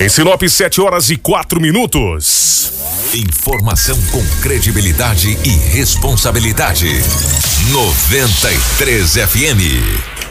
Em Sinop, 7 horas e 4 minutos. Informação com credibilidade e responsabilidade. 93 FM.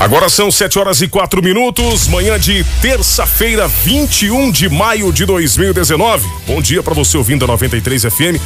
Agora são 7 horas e 4 minutos, manhã de terça-feira, 21 de maio de 2019. Bom dia para você ouvindo a 93 FM.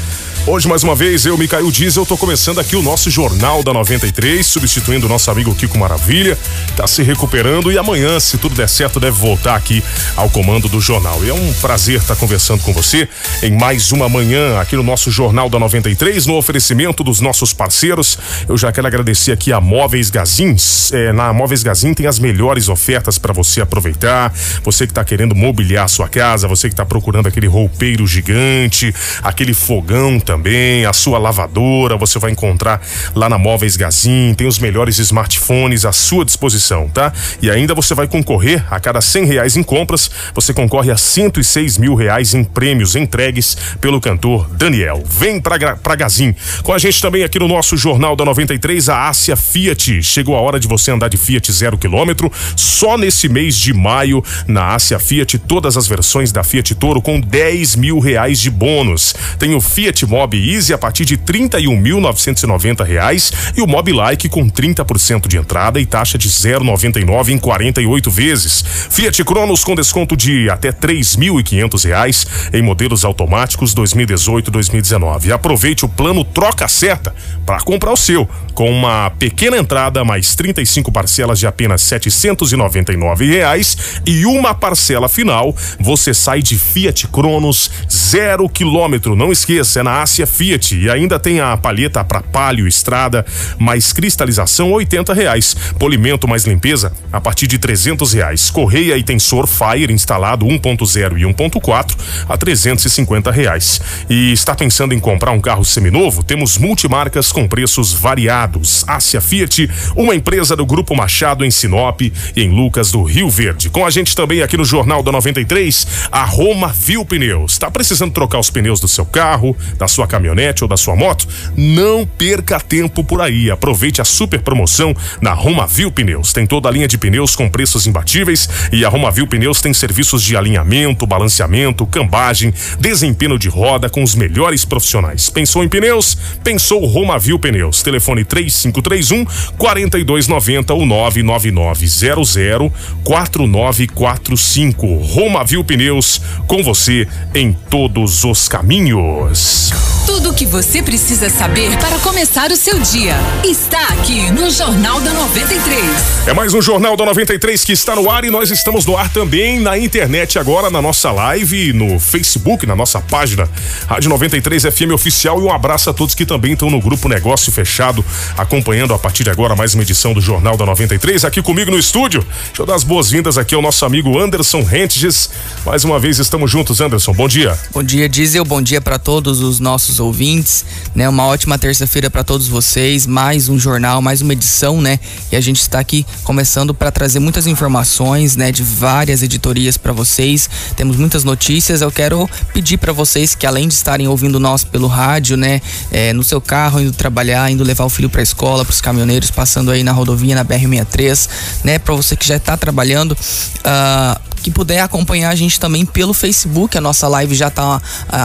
Hoje, mais uma vez, eu, Micael Diesel, tô começando aqui o nosso Jornal da 93, substituindo o nosso amigo Kiko Maravilha. Tá se recuperando e amanhã, se tudo der certo, deve voltar aqui ao comando do jornal. E é um prazer estar conversando com você em mais uma manhã aqui no nosso Jornal da 93, no oferecimento dos nossos parceiros. Eu já quero agradecer aqui a Móveis Gazins. É, na Móveis Gazin tem as melhores ofertas para você aproveitar. Você que tá querendo mobiliar a sua casa, você que tá procurando aquele roupeiro gigante, aquele fogão também a sua lavadora, você vai encontrar lá na Móveis Gazin, tem os melhores smartphones à sua disposição, tá? E ainda você vai concorrer a cada cem reais em compras, você concorre a 106 mil reais em prêmios entregues pelo cantor Daniel. Vem pra, pra Gazin. Com a gente também aqui no nosso Jornal da 93, a Ásia Fiat. Chegou a hora de você andar de Fiat zero quilômetro. Só nesse mês de maio, na Ásia Fiat, todas as versões da Fiat Toro com 10 mil reais de bônus. Tem o Fiat Mob Easy a partir de R$ 31.990 e o Mob Like com 30% de entrada e taxa de 0,99 em 48 vezes. Fiat Cronos com desconto de até R$ 3.500 em modelos automáticos 2018-2019. Aproveite o plano Troca Certa para comprar o seu com uma pequena entrada mais 35 parcelas de apenas 799 reais e uma parcela final. Você sai de Fiat Cronos zero quilômetro. Não esqueça, é na Ásia Fiat e ainda tem a palheta para palio, estrada, mais cristalização oitenta reais, polimento mais limpeza a partir de trezentos reais, correia e tensor Fire instalado 1.0 e 1.4 a e cinquenta reais. E está pensando em comprar um carro seminovo? Temos multimarcas com preços variados. Ásia Fiat, uma empresa do Grupo Machado em Sinop e em Lucas do Rio Verde. Com a gente também aqui no Jornal da 93, a Roma Viu Pneus. Está precisando trocar os pneus do seu carro, da sua caminhonete ou da sua moto, não perca tempo por aí. Aproveite a super promoção na Romavil Pneus. Tem toda a linha de pneus com preços imbatíveis e a Romavil Pneus tem serviços de alinhamento, balanceamento, cambagem, desempenho de roda com os melhores profissionais. Pensou em pneus? Pensou Romavil Pneus. Telefone 3531 4290 ou 99900 4945. Romavil Pneus com você em todos os caminhos. Tudo o que você precisa saber para começar o seu dia está aqui no Jornal da 93. É mais um Jornal da 93 que está no ar e nós estamos no ar também na internet agora, na nossa live, no Facebook, na nossa página Rádio 93 FM Oficial. E um abraço a todos que também estão no grupo Negócio Fechado, acompanhando a partir de agora mais uma edição do Jornal da 93. Aqui comigo no estúdio, deixa eu dar as boas-vindas aqui ao nosso amigo Anderson Rentes. Mais uma vez estamos juntos, Anderson. Bom dia. Bom dia, Diesel. Bom dia para todos os nossos ouvintes, né? Uma ótima terça-feira para todos vocês, mais um jornal, mais uma edição, né? E a gente está aqui começando para trazer muitas informações, né, de várias editorias para vocês. Temos muitas notícias. Eu quero pedir para vocês que além de estarem ouvindo nós pelo rádio, né, é, no seu carro indo trabalhar, indo levar o filho para a escola, para os caminhoneiros passando aí na rodovia na BR 63, né, para você que já está trabalhando, uh, que puder acompanhar a gente também pelo Facebook. A nossa live já está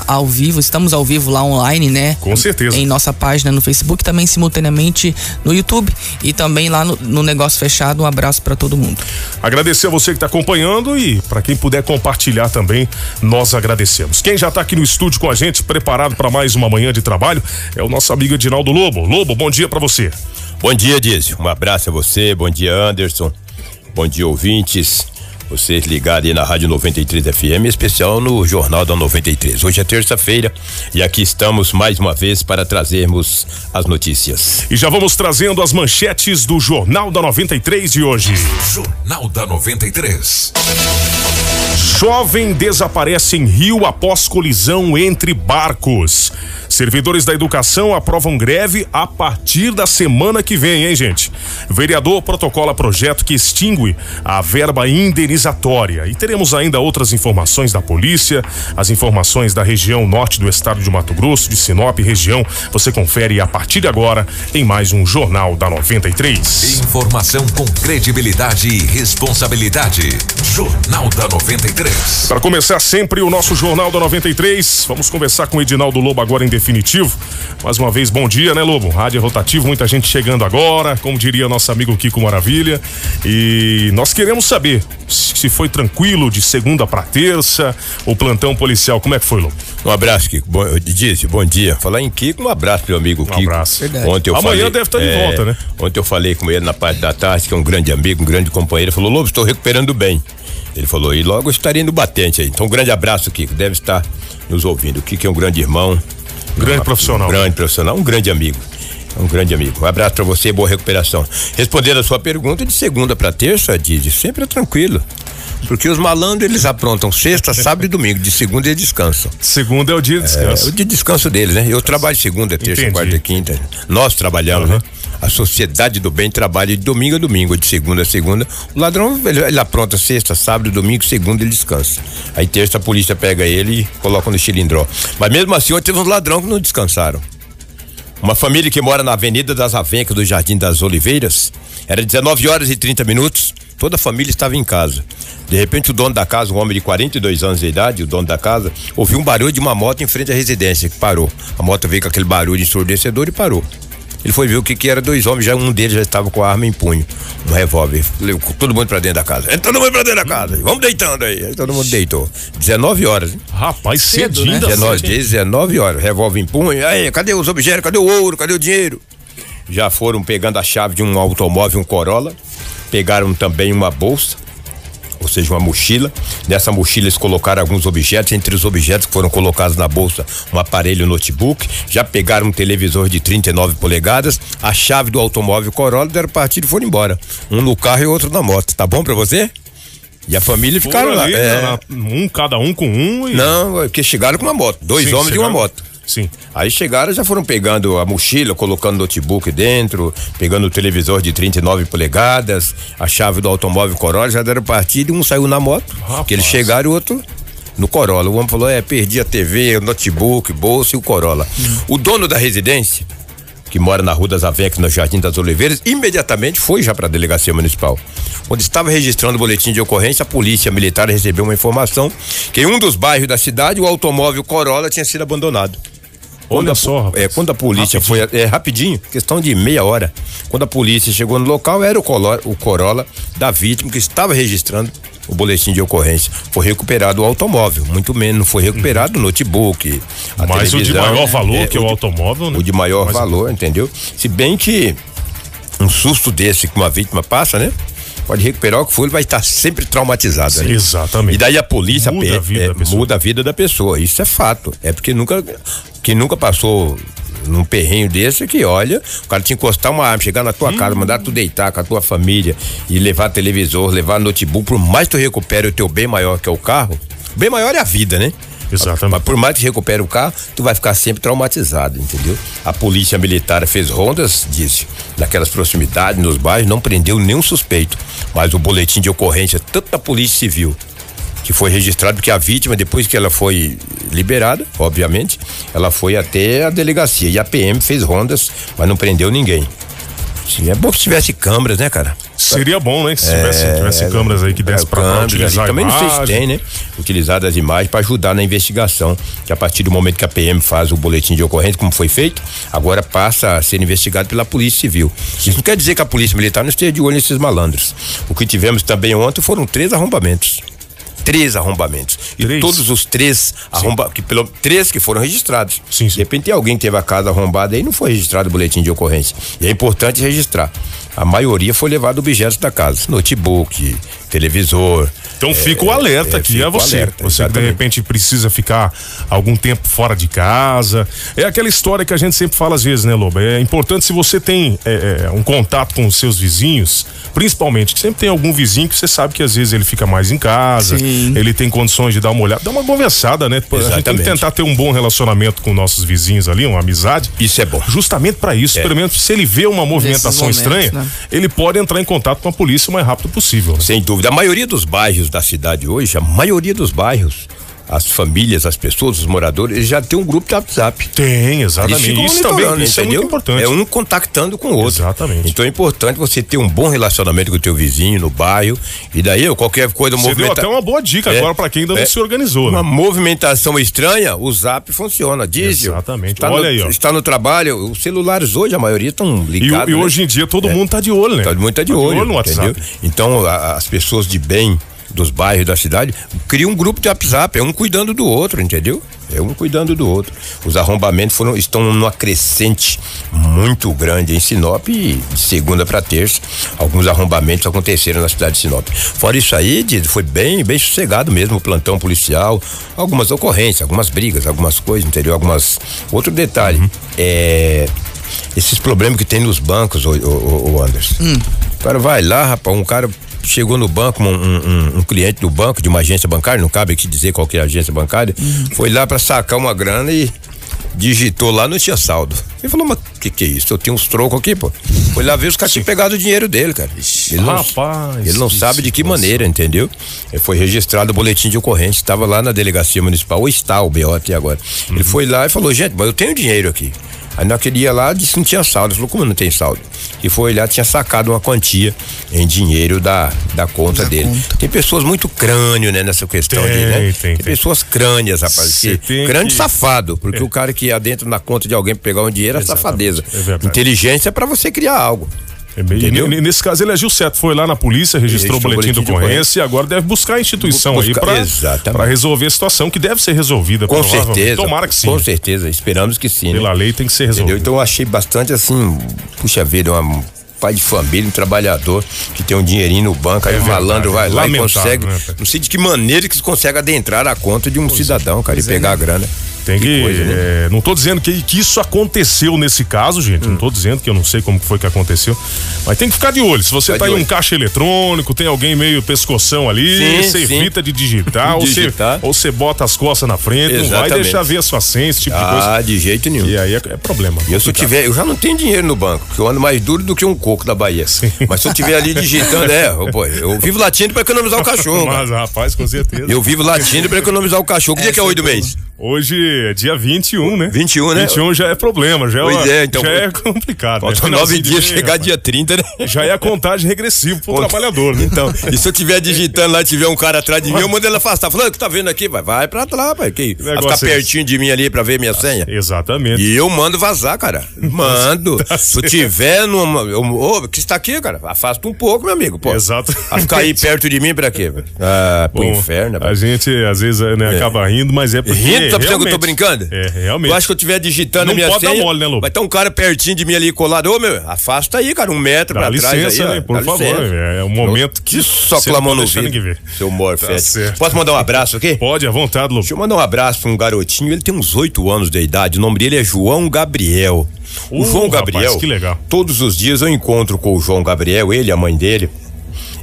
ao vivo, estamos ao vivo lá online, né? Com certeza. Em nossa página no Facebook, também simultaneamente no YouTube e também lá no, no Negócio Fechado. Um abraço para todo mundo. Agradecer a você que está acompanhando e para quem puder compartilhar também, nós agradecemos. Quem já está aqui no estúdio com a gente, preparado para mais uma manhã de trabalho, é o nosso amigo Edinaldo Lobo. Lobo, bom dia para você. Bom dia, Dizio. Um abraço a você, bom dia, Anderson. Bom dia, ouvintes. vocês ligados aí na Rádio 93 FM, especial no Jornal da 93. Hoje é terça-feira e aqui estamos mais uma vez para trazermos as notícias. E já vamos trazendo as manchetes do Jornal da 93 de hoje. Jornal da 93. Jovem desaparece em Rio após colisão entre barcos. Servidores da educação aprovam greve a partir da semana que vem, hein, gente? Vereador protocola projeto que extingue a verba indenizatória. E teremos ainda outras informações da polícia, as informações da região norte do estado de Mato Grosso, de Sinop, região. Você confere a partir de agora em mais um Jornal da 93. Informação com credibilidade e responsabilidade. Jornal da 93. Para começar sempre o nosso Jornal da 93, vamos conversar com o Edinaldo Lobo agora em definitivo. Mais uma vez, bom dia, né, Lobo? Rádio rotativo, muita gente chegando agora, como diria nosso amigo Kiko Maravilha. E nós queremos saber se foi tranquilo de segunda para terça, o plantão policial, como é que foi, Lobo? Um abraço, Kiko. Bom, Dizzy, bom dia. Falar em Kiko, um abraço, meu amigo Kiko. Um abraço. Ontem eu Amanhã falei, deve estar de é, volta, né? Ontem eu falei com ele na parte da tarde, que é um grande amigo, um grande companheiro. Ele falou, Lobo, estou recuperando bem. Ele falou, e logo eu estarei no batente aí. Então, um grande abraço, Kiko. Deve estar nos ouvindo. O Kiko é um grande irmão. Grande um, profissional. Um grande profissional, um grande amigo. Um grande amigo. Um abraço pra você, boa recuperação. Respondendo a sua pergunta, de segunda para terça, Didi, sempre é tranquilo. Porque os malandros, eles aprontam sexta, sábado e domingo. De segunda eles descansam. Segunda é o dia de É, descanso. o de descanso deles, né? Eu trabalho segunda, terça, Entendi. quarta e quinta. Nós trabalhamos, Uhum. né? A sociedade do bem trabalha de domingo a domingo, de segunda a segunda. O ladrão, ele, ele apronta sexta, sábado, domingo, segunda ele descansa. Aí terça a polícia pega ele e coloca no cilindró. Mas mesmo assim, ontem teve uns ladrão que não descansaram. Uma família que mora na Avenida das Avencas do Jardim das Oliveiras, era 19 horas e 30 minutos, toda a família estava em casa. De repente, o dono da casa, um homem de 42 anos de idade, o dono da casa, ouviu um barulho de uma moto em frente à residência, que parou. A moto veio com aquele barulho ensurdecedor e parou. Ele foi ver o que que era dois homens, já um deles já estava com a arma em punho, um revólver. Levou todo mundo pra dentro da casa. Entra todo mundo pra dentro da casa. Vamos deitando aí. Aí todo mundo deitou. 19 horas, hein? Rapaz, Cedo, cedinho né? da 19, cedo, hein? 19 horas, revólver em punho. Aí, cadê os objetos? Cadê o ouro? Cadê o dinheiro? Já foram pegando a chave de um automóvel, um Corolla. Pegaram também uma bolsa, ou seja, uma mochila. Nessa mochila eles colocaram alguns objetos. Entre os objetos que foram colocados na bolsa, um aparelho notebook. Já pegaram um televisor de 39 polegadas, a chave do automóvel Corolla, deram partido e foram embora. Um no carro e outro na moto. Tá bom pra você? E a família ficaram Foram lá. ali, É. um, cada um com um e. Não, porque chegaram com uma moto. Dois Sim, homens e uma chegaram- moto. Sim. Aí chegaram, já foram pegando a mochila, colocando notebook dentro, pegando o televisor de 39 polegadas, a chave do automóvel Corolla, já deram partida e um saiu na moto. Rapaz. Que eles chegaram e o outro no Corolla. O homem falou: é, perdi a TV, o notebook, bolsa e o Corolla. O dono da residência, que mora na Rua das Avencas, no Jardim das Oliveiras, imediatamente foi já para a delegacia municipal. Onde estava registrando o boletim de ocorrência, a polícia militar recebeu uma informação que em um dos bairros da cidade o automóvel Corolla tinha sido abandonado. Olha a, só, rapaz. É, quando a polícia foi. É rapidinho, questão de meia hora. Quando a polícia chegou no local, era o, colo, o Corolla da vítima que estava registrando o boletim de ocorrência. Foi recuperado o automóvel, muito menos, não foi recuperado o notebook. A Mas o de maior valor, é, que é o automóvel, né? o de maior Mas- valor, entendeu? Se bem que um susto desse que uma vítima passa, né? Pode recuperar o que for, ele vai estar sempre traumatizado. né? Exatamente. E daí a polícia Muda a vida é, da pessoa. muda a vida da pessoa. Isso é fato. É porque nunca quem nunca passou num perrenho desse que olha, o cara te encostar uma arma, chegar na tua casa, Hum. mandar tu deitar com a tua família e levar televisor, levar notebook, por mais que tu recupere o teu bem maior que é o carro, o bem maior é a vida, né? Exatamente. Por mais que recupere o carro, tu vai ficar sempre traumatizado, entendeu? A polícia militar fez rondas, disse, naquelas proximidades, nos bairros, não prendeu nenhum suspeito. Mas o boletim de ocorrência, tanto da Polícia Civil, que foi registrado, porque a vítima, depois que ela foi liberada, obviamente, ela foi até a delegacia. E a PM fez rondas, mas não prendeu ninguém. É bom que tivesse câmeras, né, cara? Seria bom, né? Se tivesse, tivesse câmeras aí que desse pra, pra câmeras, utilizar e também não sei se tem, né? Utilizar as imagens para ajudar na investigação. Que a partir do momento que a PM faz o boletim de ocorrência, como foi feito, agora passa a ser investigado pela Polícia Civil. Isso não quer dizer que a Polícia Militar não esteja de olho nesses malandros. O que tivemos também ontem foram três arrombamentos. Três arrombamentos. E Três? todos os três arromba, que pelo três que foram registrados. Sim, sim. De repente tem alguém que teve a casa arrombada e não foi registrado o boletim de ocorrência. E é importante registrar. A maioria foi levado objetos da casa, notebook, televisor. Então fica o alerta é, aqui a você. alerta, você que de exatamente. repente precisa ficar algum tempo fora de casa. É aquela história que a gente sempre fala às vezes, né, Loba? É importante se você tem é, é, um contato com os seus vizinhos, principalmente, que sempre tem algum vizinho que você sabe que às vezes ele fica mais em casa, Sim. ele tem condições de dar uma olhada, dá uma conversada, né? A gente tem que Exatamente. tentar ter um bom relacionamento com nossos vizinhos ali, uma amizade. Isso é bom. Justamente para isso, É. pelo menos se ele vê uma movimentação momentos, estranha, né? ele pode entrar em contato com a polícia o mais rápido possível. né? Sem dúvida. A maioria dos bairros da cidade hoje, a maioria dos bairros, as famílias, as pessoas, os moradores, já tem um grupo de WhatsApp. Tem, exatamente. Isso também isso é entendeu? muito importante. É um contactando com o outro. Exatamente. Então é importante você ter um bom relacionamento com o teu vizinho no bairro. E daí, qualquer coisa Você deu movimenta- até uma boa dica É, agora para quem ainda não é. se organizou, Uma né? movimentação estranha, o zap funciona. Diesel. Exatamente. Está Olha no, aí, ó. Está no trabalho. Os celulares hoje, a maioria estão E, ligados. e né? hoje em dia todo mundo tá de olho, né? Tá muito de olho, no WhatsApp. entendeu? Então a- as pessoas de bem dos bairros da cidade criam um grupo de WhatsApp, é um cuidando do outro, entendeu? É um cuidando do outro. Os arrombamentos foram, estão numa crescente muito grande em Sinop e de segunda para terça alguns arrombamentos aconteceram na cidade de Sinop. Fora isso aí, Dido, foi bem, bem sossegado mesmo o plantão policial, algumas ocorrências, algumas brigas, algumas coisas, entendeu? Algumas outro detalhe, é esses problemas que tem nos bancos, o, o, o Anderson. O cara vai lá, rapaz, um cara chegou no banco, um, um- um cliente do banco, de uma agência bancária, não cabe aqui dizer qual que é a agência bancária, foi lá pra sacar uma grana e digitou lá, não tinha saldo. Ele falou, mas que que é isso? Eu tenho uns trocos aqui, pô. Foi lá ver os caras tinham pegado o dinheiro dele, cara. Ele não, rapaz, ele não sabe de que maneira, entendeu? Ele foi registrado o boletim de ocorrência, estava lá na delegacia municipal, ou está o BO até agora. Ele foi lá e falou, gente, mas eu tenho dinheiro aqui. Aí naquele dia lá disse que não tinha saldo. Ele falou, como não tem saldo? E foi lá, tinha sacado uma quantia em dinheiro da, da conta Da dele. conta. Tem pessoas muito crânio, né, nessa questão Tem, de, né? tem, Tem, tem. pessoas crânias, rapaz. Que, crânio que- safado, porque É. o cara que adentra na conta de alguém pra pegar um dinheiro é Exatamente, safadeza. é. Inteligência é pra você criar algo. É Entendeu? e nesse caso ele agiu certo, foi lá na polícia, registrou o Registrou boletim, de boletim de ocorrência e agora deve buscar a instituição Bu- aí buscar- Exatamente. pra resolver a situação que deve ser resolvida. Com certeza. Tomara que sim. Com certeza, esperamos que sim. né? Pela lei tem que ser Entendeu? resolvido. Então eu achei bastante assim, puxa vida, um pai de família, um trabalhador que tem um dinheirinho no banco, aí É o malandro vai lá e consegue. né, não sei de que maneira que se consegue adentrar a conta de um cidadão, cara, e pegar a grana. Tem que. coisa, né? é, não tô dizendo que, que isso aconteceu nesse caso, gente. Hum. Não tô dizendo que eu não sei como que foi que aconteceu. Mas tem que ficar de olho. Se você Ficar tá em um olho. caixa eletrônico, tem alguém meio pescoção ali, Sim, você sim. evita de digitar, ou você Digitar. ou você bota as costas na frente, não vai Exatamente. deixar ver a sua senha, esse tipo de coisa. Ah, de jeito nenhum. E aí é, é problema. E eu se eu tiver, eu já não tenho dinheiro no banco, porque eu ando mais duro do que um coco da Bahia. Mas se eu tiver ali digitando, é, eu, pô, eu vivo latindo pra economizar o cachorro. Mas, rapaz, com certeza. Eu vivo latindo pra economizar o cachorro. Que dia que é hoje do mês? Hoje é dia 21, né? 21, né? 21 já é problema, já, Pois é, é, então- já é complicado. né? Faltam nove Finalzinho de dias, chegar rapaz. dia 30, né? Já é a contagem regressiva pro Conta- trabalhador, né? Então, e se eu estiver digitando lá e tiver um cara atrás de mim, eu mando ele afastar. Falando, que tá vendo aqui? Vai, vai pra lá, pai. Que, vai ficar é pertinho de mim ali pra ver minha senha. Exatamente. E eu mando vazar, cara. Mando. Tá Se eu tiver numa. Ô, que está aqui, cara? Afasta um pouco, meu amigo. Pô. Exato. Vai ficar aí perto de mim pra quê? Ah, pro Bom, inferno. A rapaz. gente, às vezes, né, acaba rindo, mas é porque. Rindo, tá pensando que eu tô brincando? É, realmente. Eu acho que eu estiver digitando Não a minha pode dar senha. mole, né, Lobo? Vai estar um cara pertinho de mim ali colado. Ô, meu, afasta aí, cara, um metro Dá pra licença, trás aí. ó. né? Por favor. licença. É um momento que. Só não clamou no ver. Seu Morfete. certo. Posso mandar um abraço aqui? Pode, à vontade, Lobo. Deixa eu mandar um abraço pra um garotinho, ele tem uns oito anos de idade, o nome dele é João Gabriel. O Uh, João rapaz, Gabriel, que legal. todos os dias eu encontro com o João Gabriel, ele e a mãe dele,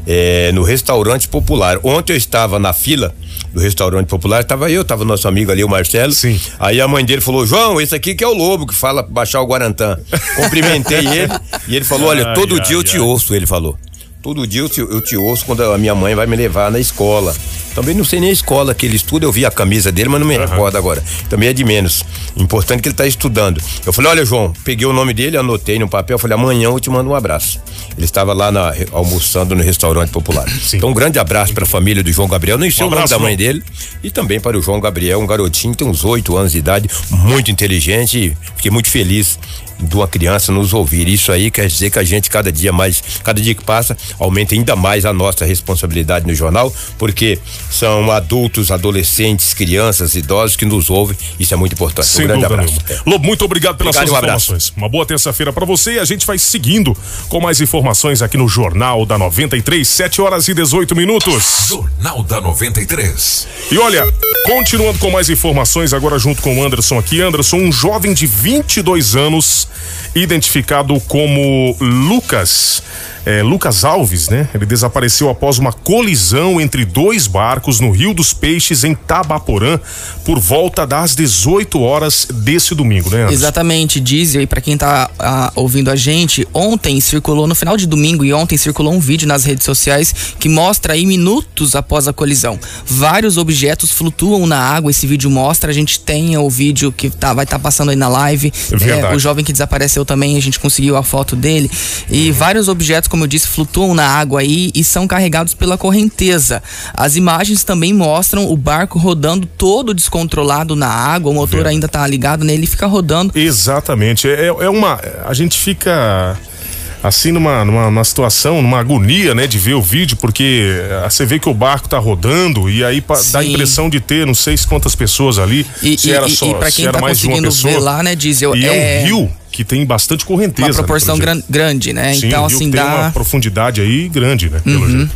é, no restaurante popular. Ontem eu estava na fila do restaurante popular, estava eu, estava nosso amigo ali, o Marcelo. Sim. Aí a mãe dele falou: João, esse aqui que é o Lobo que fala baixar o Guarantã. Cumprimentei ele e ele falou: Olha, Ai, todo ai, dia eu te ai. ouço, ele falou. Todo dia eu te, eu te ouço quando a minha mãe vai me levar na escola. Também não sei nem a escola que ele estuda, eu vi a camisa dele, mas não me recordo agora. Também é de menos. Importante que ele está estudando. Eu falei, olha, João, peguei o nome dele, anotei no papel, falei, amanhã eu te mando um abraço. Ele estava lá na- almoçando no restaurante popular. Então, um grande abraço para a família do João Gabriel. Nem sei Um o nome da mãe dele. E também para o João Gabriel, um garotinho, tem uns oito anos de idade, muito inteligente. Fiquei muito feliz de uma criança nos ouvir. Isso aí quer dizer que a gente cada dia mais, cada dia que passa, aumenta ainda mais a nossa responsabilidade no jornal, porque são adultos, adolescentes, crianças, idosos que nos ouvem. Isso é muito importante. Sem um grande dúvida abraço. nenhuma. Lobo, muito obrigado pelas Obrigado, suas um informações. Uma boa terça-feira para você e a gente vai seguindo com mais informações aqui no Jornal da 93, 7 horas e 18 minutos. Jornal da 93. E olha, continuando com mais informações, agora junto com o Anderson aqui. Anderson, um jovem de 22 anos, identificado como Lucas. É, Lucas Alves, né? Ele desapareceu após uma colisão entre dois barcos no Rio dos Peixes, em Tabaporã, por volta das 18 horas desse domingo, né, Anderson? Exatamente, diz aí para quem tá ah, ouvindo a gente, ontem circulou no final de domingo e ontem circulou um vídeo nas redes sociais que mostra aí minutos após a colisão. Vários objetos flutuam na água, esse vídeo mostra, a gente tem o vídeo que tá, vai estar passando aí na live. É o jovem que desapareceu também, a gente conseguiu a foto dele. E vários objetos, como eu disse, flutuam na água aí e são carregados pela correnteza. As imagens também mostram o barco rodando todo descontrolado na água, o motor ainda tá ligado nele, ele fica rodando. Exatamente. É, é uma. A gente fica assim numa, numa, numa situação, numa agonia, né, de ver o vídeo, porque eh, você vê que o barco tá rodando e aí dá a impressão de ter não sei quantas pessoas ali. E, se e, era só, e pra se quem era tá mais de uma conseguindo pessoa. ver lá, né, Diesel, E é, um rio que tem bastante correnteza. uma né, proporção pelo gran- grande, né? Sim, então, assim, uma dá. Uhum. profundidade aí grande, né, pelo jeito.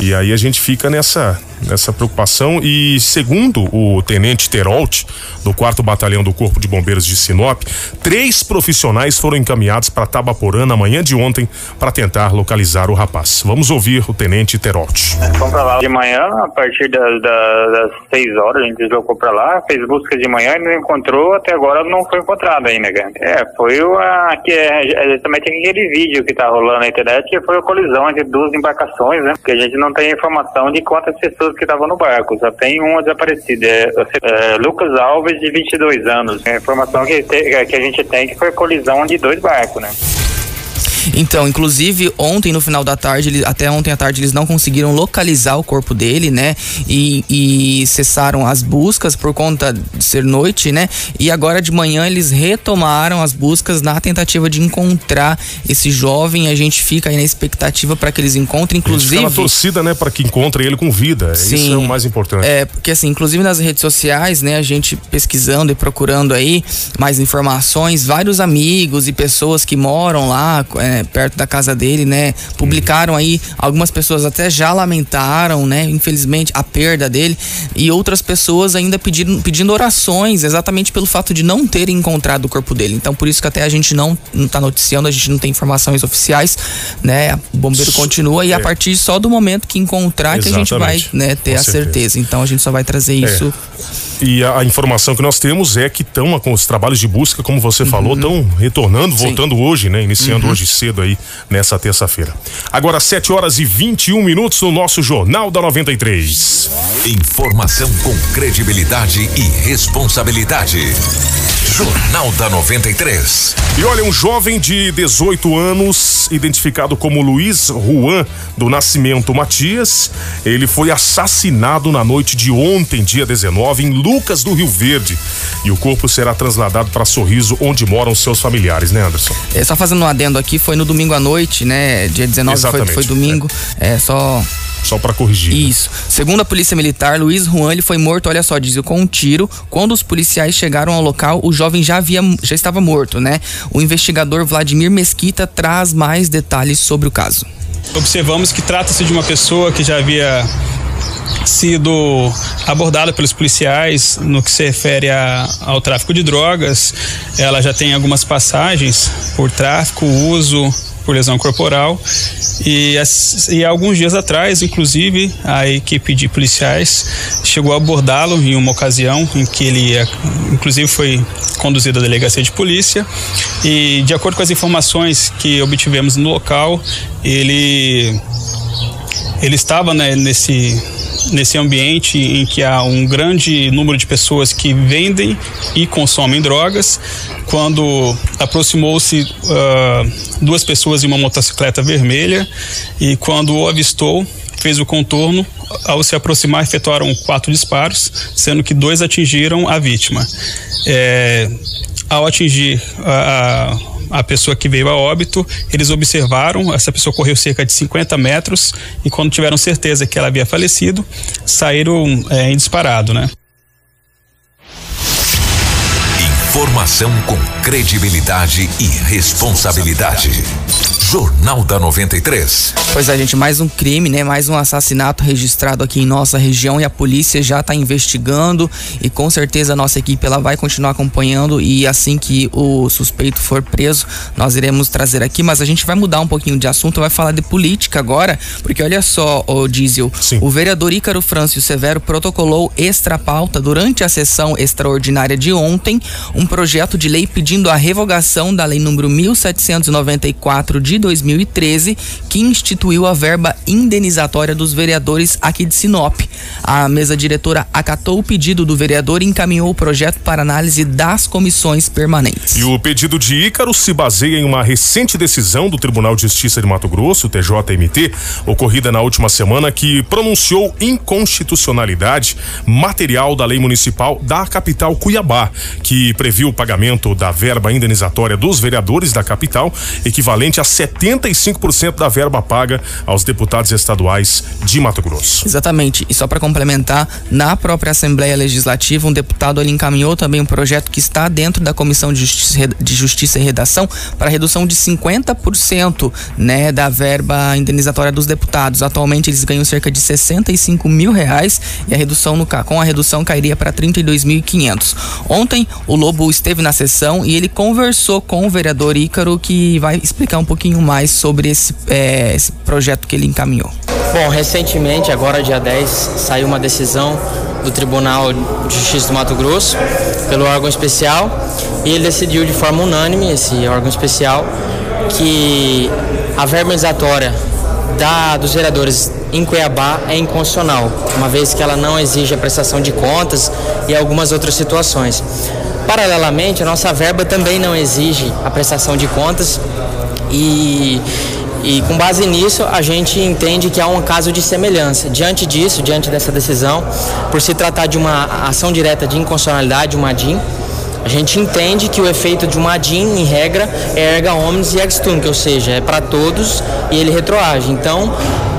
E aí a gente fica nessa, nessa preocupação e segundo o tenente Terolt, do 4 Batalhão do Corpo de Bombeiros de Sinop, três profissionais foram encaminhados para Tabaporã na manhã de ontem para tentar localizar o rapaz. Vamos ouvir o tenente Terolt. Fomos pra lá de manhã, a partir das, das, das 6 horas, a gente deslocou pra lá, fez busca de manhã e não encontrou, até agora não foi encontrado ainda, cara. É, foi a, que é, tem aquele vídeo que tá rolando na internet, que foi a colisão entre duas embarcações, né? Que a gente não tem informação de quantas pessoas que estavam no barco, só tem uma desaparecida, é, é, Lucas Alves, de 22 anos. É a informação que, te- que a gente tem que foi colisão de dois barcos, né? Então, inclusive, ontem no final da tarde, ele- até ontem à tarde, eles não conseguiram localizar o corpo dele, né? E, e cessaram as buscas por conta de ser noite, né? E agora de manhã eles retomaram as buscas na tentativa de encontrar esse jovem. A gente fica aí na expectativa para que eles encontrem, A gente fica na inclusive. torcida, né, para que encontre ele com vida. Isso Sim. é o mais importante. É, porque assim, inclusive nas redes sociais, né, a gente pesquisando e procurando aí mais informações, vários amigos e pessoas que moram lá é, perto da casa dele, né, publicaram aí, algumas pessoas até já lamentaram, né, infelizmente, a perda dele, e outras pessoas ainda pedindo, pedindo orações, exatamente pelo fato de não terem encontrado o corpo dele. Então, por isso que até a gente não, não tá noticiando, a gente não tem informações oficiais, né, o bombeiro continua, e a É. partir só do momento que encontrar que a gente vai, né, ter Com a certeza. certeza. Então a gente só vai trazer isso. E a, a informação que nós temos é que estão com os trabalhos de busca, como você falou, estão retornando, voltando hoje, né? Iniciando hoje cedo aí, nessa terça-feira. Agora, 7 horas e 21 minutos no nosso Jornal da 93. Informação com credibilidade e responsabilidade. Jornal da 93. E olha, um jovem de 18 anos, identificado como Luiz Juan do Nascimento Matias, ele foi assassinado na noite de ontem, dia 19, em Lucas do Rio Verde. E o corpo será trasladado para Sorriso, onde moram seus familiares, né, Anderson? É, só fazendo um adendo aqui, foi no domingo à noite, né? Dia 19 foi, foi domingo. É, só Só para corrigir. né? Isso. Segundo a polícia militar, Luiz Juan ele foi morto, olha só, dizia com um tiro. Quando os policiais chegaram ao local, o jovem já havia já estava morto, né? O investigador Vladimir Mesquita traz mais detalhes sobre o caso. Observamos que trata-se de uma pessoa que já havia sido abordada pelos policiais no que se refere a- ao tráfico de drogas. Ela já tem algumas passagens por tráfico, uso por lesão corporal e, e alguns dias atrás, inclusive, a equipe de policiais chegou a abordá-lo em uma ocasião em que ele, ia- inclusive, foi conduzido à delegacia de polícia e, de acordo com as informações que obtivemos no local, ele ele estava né, nesse nesse ambiente em que há um grande número de pessoas que vendem e consomem drogas. Quando aproximou-se ah, duas pessoas em uma motocicleta vermelha e quando o avistou fez o contorno. Ao se aproximar, efetuaram quatro disparos, sendo que dois atingiram a vítima. É, ao atingir a, a a pessoa que veio a óbito, eles observaram, essa pessoa correu cerca de 50 metros e quando tiveram certeza que ela havia falecido, saíram é, em disparado, né? Informação com credibilidade e responsabilidade. Jornal da 93. Pois é, gente, mais um crime, né? Mais um assassinato registrado aqui em nossa região e a polícia já está investigando e com certeza a nossa equipe ela vai continuar acompanhando e assim que o suspeito for preso, nós iremos trazer aqui, mas a gente vai mudar um pouquinho de assunto, vai falar de política agora, porque olha só, o Diesel, Sim. o vereador Ícaro Frâncio Severo protocolou extra pauta durante a sessão extraordinária de ontem, um projeto de lei pedindo a revogação da lei número 1794 de 2013, que instituiu a verba indenizatória dos vereadores aqui de Sinop. A mesa diretora acatou o pedido do vereador e encaminhou o projeto para análise das comissões permanentes. E o pedido de Ícaro se baseia em uma recente decisão do Tribunal de Justiça de Mato Grosso, TJMT, ocorrida na última semana, que pronunciou inconstitucionalidade material da lei municipal da capital Cuiabá, que previu o pagamento da verba indenizatória dos vereadores da capital, equivalente a 70 75% da verba paga aos deputados estaduais de Mato Grosso. Exatamente. E só para complementar, na própria Assembleia Legislativa, um deputado ali encaminhou também um projeto que está dentro da Comissão de Justiça, de Justiça e Redação para redução de 50% né, da verba indenizatória dos deputados. Atualmente eles ganham cerca de 65 mil reais e a redução no, com a redução cairia para 32.500. Ontem o Lobo esteve na sessão e ele conversou com o vereador Ícaro que vai explicar um pouquinho mais sobre esse, é, esse projeto que ele encaminhou. Bom, recentemente, agora dia 10, saiu uma decisão do Tribunal de Justiça do Mato Grosso, pelo órgão especial, e ele decidiu de forma unânime, esse órgão especial, que a verba da, dos vereadores em Cuiabá é inconstitucional, uma vez que ela não exige a prestação de contas e algumas outras situações. Paralelamente, a nossa verba também não exige a prestação de contas e, e com base nisso, a gente entende que há um caso de semelhança. Diante disso, diante dessa decisão, por se tratar de uma ação direta de inconstitucionalidade, uma DIN, a gente entende que o efeito de uma DIN, em regra, é erga omnes e ex tunc, ou seja, é para todos e ele retroage. Então,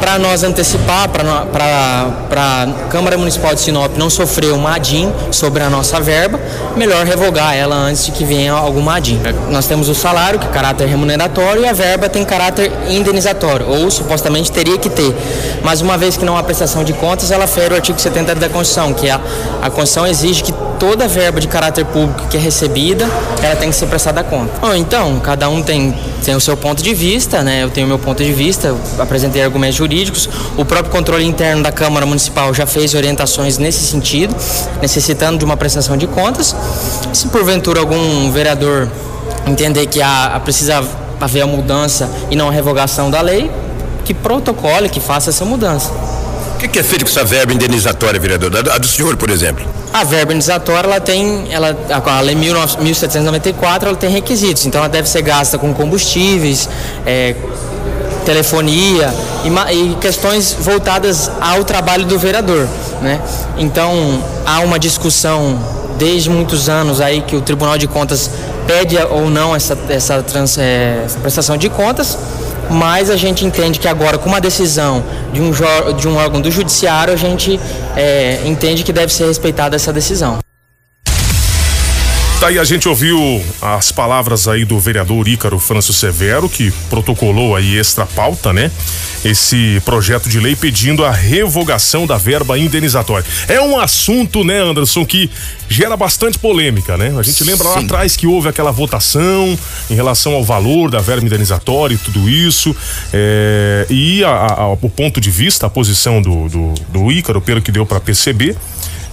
para nós antecipar, para a Câmara Municipal de Sinop não sofrer uma ADIM sobre a nossa verba, melhor revogar ela antes de que venha alguma ADIM. Nós temos o salário, que é caráter remuneratório, e a verba tem caráter indenizatório, ou supostamente teria que ter. Mas uma vez que não há prestação de contas, ela fere o artigo 70 da Constituição, que a, a Constituição exige que toda verba de caráter público que é recebida, ela tem que ser prestada a conta. Bom, então, cada um tem, tem o seu ponto de vista, né? Eu tenho o meu ponto de vista, apresentei argumentos jurídicos. O próprio controle interno da Câmara Municipal já fez orientações nesse sentido, necessitando de uma prestação de contas. Se porventura algum vereador entender que há, precisa haver a mudança e não a revogação da lei, que protocole, que faça essa mudança. Que, que, é feito com essa verba indenizatória, vereador? A do senhor, por exemplo? A verba indenizatória, ela tem, ela, a lei 1794, ela tem requisitos, então ela deve ser gasta com combustíveis, é, telefonia e, e, questões voltadas ao trabalho do vereador, né? Então, há uma discussão desde muitos anos aí que o Tribunal de Contas pede ou não essa, essa, trans, é, prestação de contas, mas a gente entende que agora, com uma decisão de um, de um órgão do judiciário, a gente é, entende que deve ser respeitada essa decisão. Tá a gente ouviu as palavras aí do vereador Ícaro Franço Severo, que protocolou aí extra pauta, né? Esse projeto de lei pedindo a revogação da verba indenizatória. É um assunto, né, Anderson, que gera bastante polêmica, né? A gente lembra Sim. lá atrás que houve aquela votação em relação ao valor da verba indenizatória e tudo isso. É, e a, a, o ponto de vista, a posição do, do, do Ícaro, pelo que deu para perceber,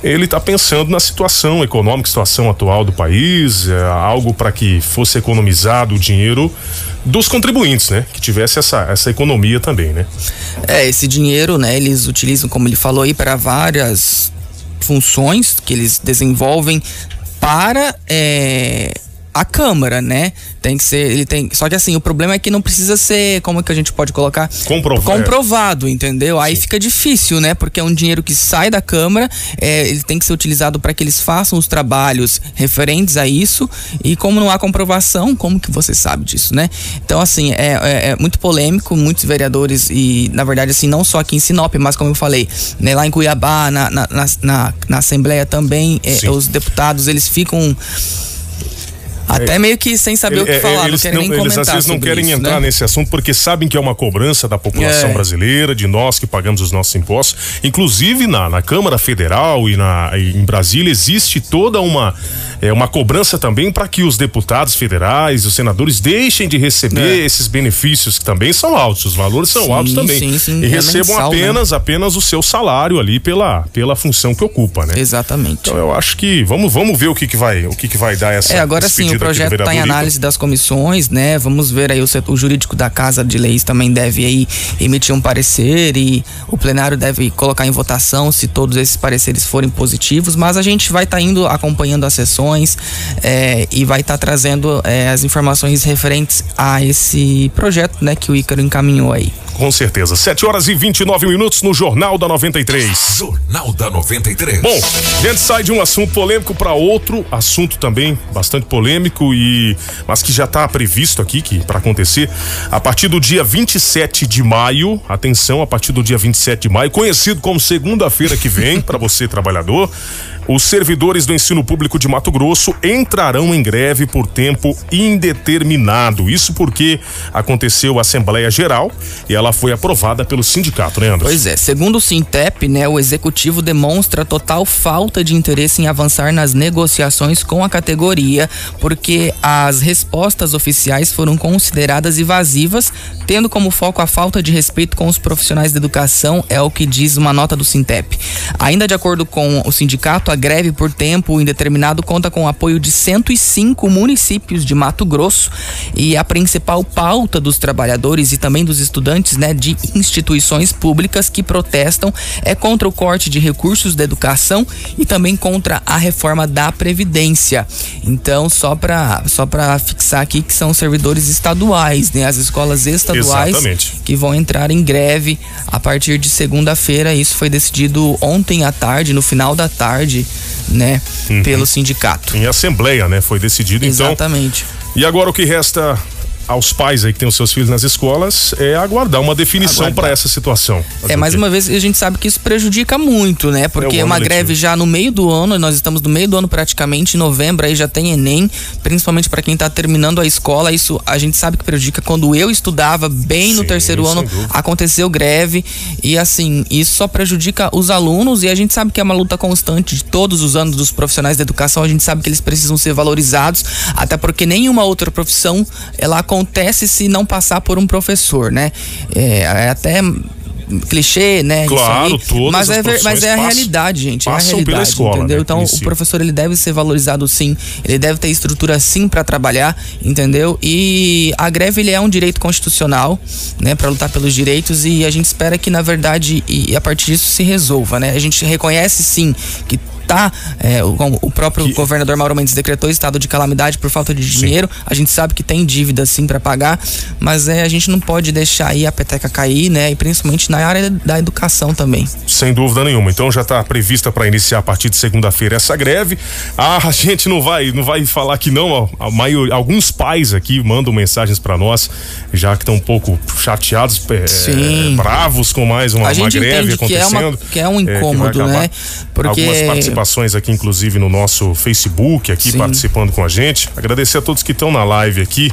ele está pensando na situação econômica, situação atual do país, é, algo para que fosse economizado o dinheiro dos contribuintes, né? Que tivesse essa, essa economia também, né? É, esse dinheiro, né? Eles utilizam, como ele falou aí, para várias funções que eles desenvolvem para é, a Câmara, né? Tem que ser, ele tem. Só que assim, o problema é que não precisa ser, como que a gente pode colocar? Comprovado. Comprovado, entendeu? Aí fica difícil, né? Porque é um dinheiro que sai da Câmara, é, ele tem que ser utilizado para que eles façam os trabalhos referentes a isso. E como não há comprovação, como que você sabe disso, né? Então, assim, é, é, é muito polêmico, muitos vereadores, e na verdade, assim, não só aqui em Sinop, mas como eu falei, né, lá em Cuiabá, na, na, na, na Assembleia também, é, os deputados, eles ficam até meio que sem saber o que é, falar, eles não querem nem eles às vezes não querem isso, entrar né? nesse assunto porque sabem que é uma cobrança da população É. brasileira, de nós que pagamos os nossos impostos. Inclusive na, na Câmara Federal e na, em Brasília existe toda uma é, uma cobrança também para que os deputados federais, os senadores deixem de receber É. esses benefícios que também são altos, os valores são Sim, altos também sim, sim, e é recebam mensal, né? apenas apenas o seu salário ali pela pela função que ocupa, né? Exatamente. Então eu acho que vamos vamos ver o que que vai o que que vai dar essa É, agora sim, o projeto está em análise das comissões, né? Vamos ver aí o setor jurídico da Casa de Leis também deve aí emitir um parecer e o plenário deve colocar em votação se todos esses pareceres forem positivos, mas a gente vai estar indo acompanhando as sessões é, e vai estar trazendo é, as informações referentes a esse projeto, né, que o Ícaro encaminhou aí. Com certeza. 7 horas e 29 minutos no Jornal da 93. Jornal da 93. Bom, a gente sai de um assunto polêmico para outro assunto também bastante polêmico e mas que já está previsto aqui que para acontecer a partir do dia 27 de maio. Atenção, a partir do dia 27 de maio, conhecido como segunda-feira que vem para você trabalhador. Os servidores do ensino público de Mato Grosso entrarão em greve por tempo indeterminado. Isso porque aconteceu a Assembleia Geral e ela foi aprovada pelo sindicato, né, Anderson? Pois é, segundo o Sintep, né, o executivo demonstra total falta de interesse em avançar nas negociações com a categoria, porque as respostas oficiais foram consideradas evasivas, tendo como foco a falta de respeito com os profissionais da educação, é o que diz uma nota do Sintep. Ainda de acordo com o sindicato, a greve por tempo indeterminado conta com o apoio de 105 municípios de Mato Grosso e a principal pauta dos trabalhadores e também dos estudantes, né, de instituições públicas que protestam é contra o corte de recursos da educação e também contra a reforma da previdência. Então, só para só para fixar aqui que são servidores estaduais, né, as escolas estaduais Exatamente. que vão entrar em greve a partir de segunda-feira. Isso foi decidido ontem à tarde, no final da tarde, né, pelo sindicato. Em assembleia, né? Foi decidido então. Exatamente. E agora o que resta aos pais aí que têm os seus filhos nas escolas é aguardar uma definição para essa situação. Fazer É, mais uma vez, a gente sabe que isso prejudica muito, né? Porque É o é uma letivo. greve já no meio do ano, nós estamos no meio do ano praticamente, em novembro aí já tem Enem, principalmente para quem tá terminando a escola, isso a gente sabe que prejudica. Quando eu estudava bem no Sim, terceiro sem ano, dúvida. aconteceu greve e assim, isso só prejudica os alunos e a gente sabe que é uma luta constante de todos os anos dos profissionais da educação, a gente sabe que eles precisam ser valorizados, até porque nenhuma outra profissão ela acontece se não passar por um professor, né? É, é até clichê, né? Claro, todas mas as é, mas é a realidade, gente. É a realidade, pela escola, entendeu? né, Então, o si. professor ele deve ser valorizado sim, ele deve ter estrutura sim para trabalhar, entendeu? E a greve ele é um direito constitucional, né, para lutar pelos direitos e a gente espera que na verdade e, e a partir disso se resolva, né? A gente reconhece sim que tá é, o, o próprio governador Mauro Mendes decretou estado de calamidade por falta de dinheiro. A gente sabe que tem dívida sim para pagar, mas é a gente não pode deixar aí a peteca cair, né? E principalmente na área da educação também. Sem dúvida nenhuma. Então já está prevista para iniciar a partir de segunda-feira essa greve. Ah, a gente não vai, não vai falar que não. A maioria, alguns pais aqui mandam mensagens para nós, já que estão um pouco chateados, é, Sim. bravos com mais uma, a uma gente greve entende que é, acontecendo. uma, que é um é, que vai incômodo, acabar. né? Porque Algumas participações aqui, inclusive, no nosso Facebook, aqui Sim. participando com a gente. Agradecer a todos que estão na live aqui.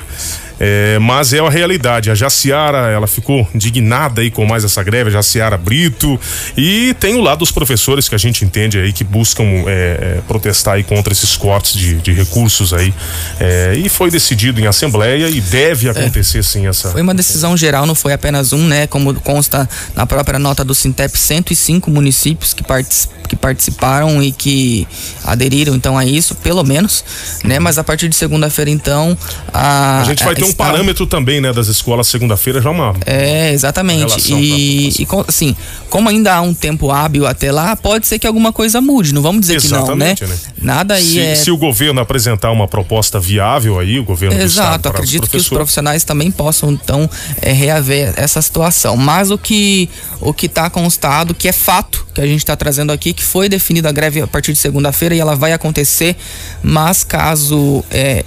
É, mas é a realidade. A Jaciara, ela ficou indignada aí com mais essa greve, a Jaciara Brito. E tem o lado dos professores que a gente entende aí que buscam é, é, protestar aí contra esses cortes de, de recursos aí. É, e foi decidido em assembleia e deve acontecer sim essa. Foi uma decisão geral, não foi apenas um, né? Como consta na própria nota do Sintep, 105 municípios que, partic- que participaram e que aderiram então a isso, pelo menos, né? Mas a partir de segunda-feira então a, a gente vai ter. Um parâmetro também, né, das escolas segunda-feira já uma É, exatamente. E, e assim, como ainda há um tempo hábil até lá, pode ser que alguma coisa mude, não vamos dizer exatamente, que não, né? né? Nada aí se, é... se o governo apresentar uma proposta viável aí, o governo Exato, acredito que os profissionais também possam então é, reaver essa situação. Mas o que o que está constado, que é fato, que a gente está trazendo aqui, que foi definida a greve a partir de segunda-feira e ela vai acontecer, mas caso é,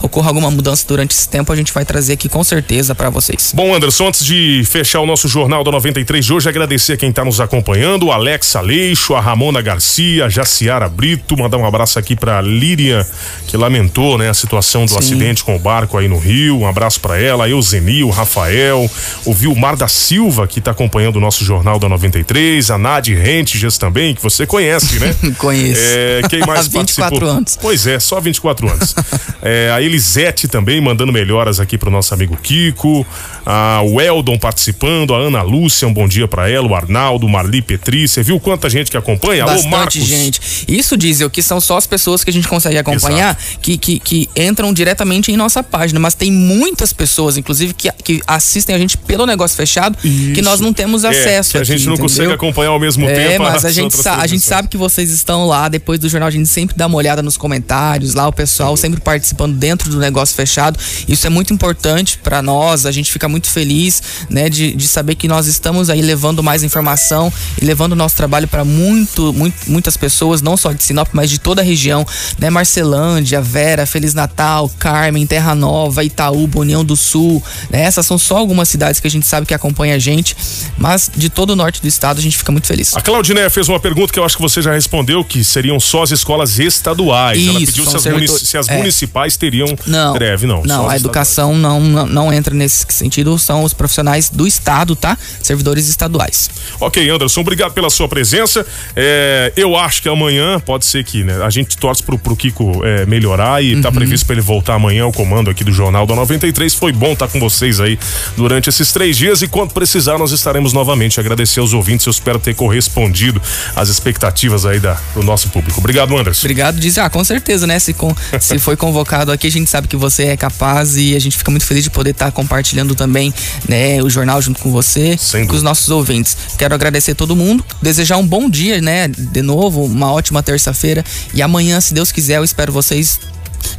ocorra alguma mudança durante esse tempo, a gente vai trazer aqui com certeza para vocês. Bom, Anderson, antes de fechar o nosso Jornal da 93 de hoje, agradecer quem está nos acompanhando, o Alex Aleixo, a Ramona Garcia, a Jaciara Brito, mandar um abraço aqui para Líria, que lamentou né, a situação do Sim. acidente com o barco aí no Rio, um abraço para ela, a Euzenil, Rafael, o Vilmar da Silva, que está acompanhando o nosso Jornal da 93, a Nadi Rentes também, que você conhece, né? Conheço. É, quem mais 24 participou? anos. Pois é, só 24 anos. é, a Elisete também mandando melhoras aqui pro nosso amigo Kiko, a Weldon participando, a Ana Lúcia, um bom dia para ela, o Arnaldo, Marli Petri, você viu quanta gente que acompanha? Bastante Alô, Marcos. gente. Isso, Diesel, que são só as pessoas que a gente consegue acompanhar, que, que, que, entram diretamente em nossa página, mas tem muitas pessoas, inclusive, que, que assistem a gente pelo negócio fechado, Isso. que nós não temos é, acesso. É, a gente aqui, não entendeu? consegue acompanhar ao mesmo é, tempo. Mas a gente, a gente sabe que vocês estão lá, depois do jornal, a gente sempre dá uma olhada nos comentários, lá o pessoal sempre participando dentro do negócio fechado. Isso é muito importante para nós, a gente fica muito feliz, né, de, de saber que nós estamos aí levando mais informação e levando o nosso trabalho para muito, muito, muitas pessoas, não só de Sinop, mas de toda a região, né, Marcelândia, Vera, Feliz Natal, Carmen, Terra Nova, Itaú, União do Sul, né, essas são só algumas cidades que a gente sabe que acompanha a gente, mas de todo o norte do estado a gente fica muito feliz. A Claudiné fez uma pergunta que eu acho que você já respondeu, que seriam só as escolas estaduais. Isso, Ela pediu se as, servidor... se as, municipais teriam não, greve, não. Não, a educação não, não, não entra nesse sentido, são os profissionais do estado, tá? Servidores estaduais. Ok, Anderson, obrigado pela sua presença. É, eu acho que amanhã pode ser que, né? A gente torce pro, pro Kiko é, melhorar e tá uhum. tá previsto para ele voltar amanhã ao comando aqui do Jornal da 93. Foi bom estar tá com vocês aí durante esses três dias e quando precisar nós estaremos novamente. Agradecer aos ouvintes, eu espero ter correspondido às expectativas aí da, do nosso público. Obrigado, Anderson. Obrigado, diz. Ah, com certeza, né? Se, com, se foi convocado aqui, a gente sabe que você é capaz e a gente fica muito feliz de poder estar tá compartilhando também, né, o jornal junto com você, Sem com os nossos ouvintes. Quero agradecer todo mundo, desejar um bom dia, né? De novo, uma ótima terça-feira e amanhã, se Deus quiser, eu espero vocês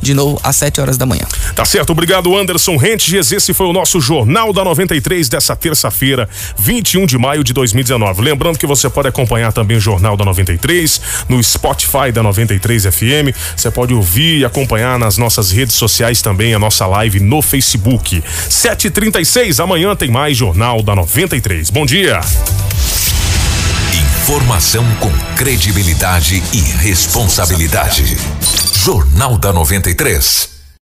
de novo às 7 horas da manhã. Tá certo, obrigado Anderson Rentes. Esse foi o nosso Jornal da 93 dessa terça-feira, 21 de maio de 2019. Lembrando que você pode acompanhar também o Jornal da 93 no Spotify da 93 FM. Você pode ouvir e acompanhar nas nossas redes sociais também a nossa live no Facebook. 7h36, amanhã tem mais Jornal da 93. Bom dia. Informação com credibilidade e responsabilidade. Jornal da 93.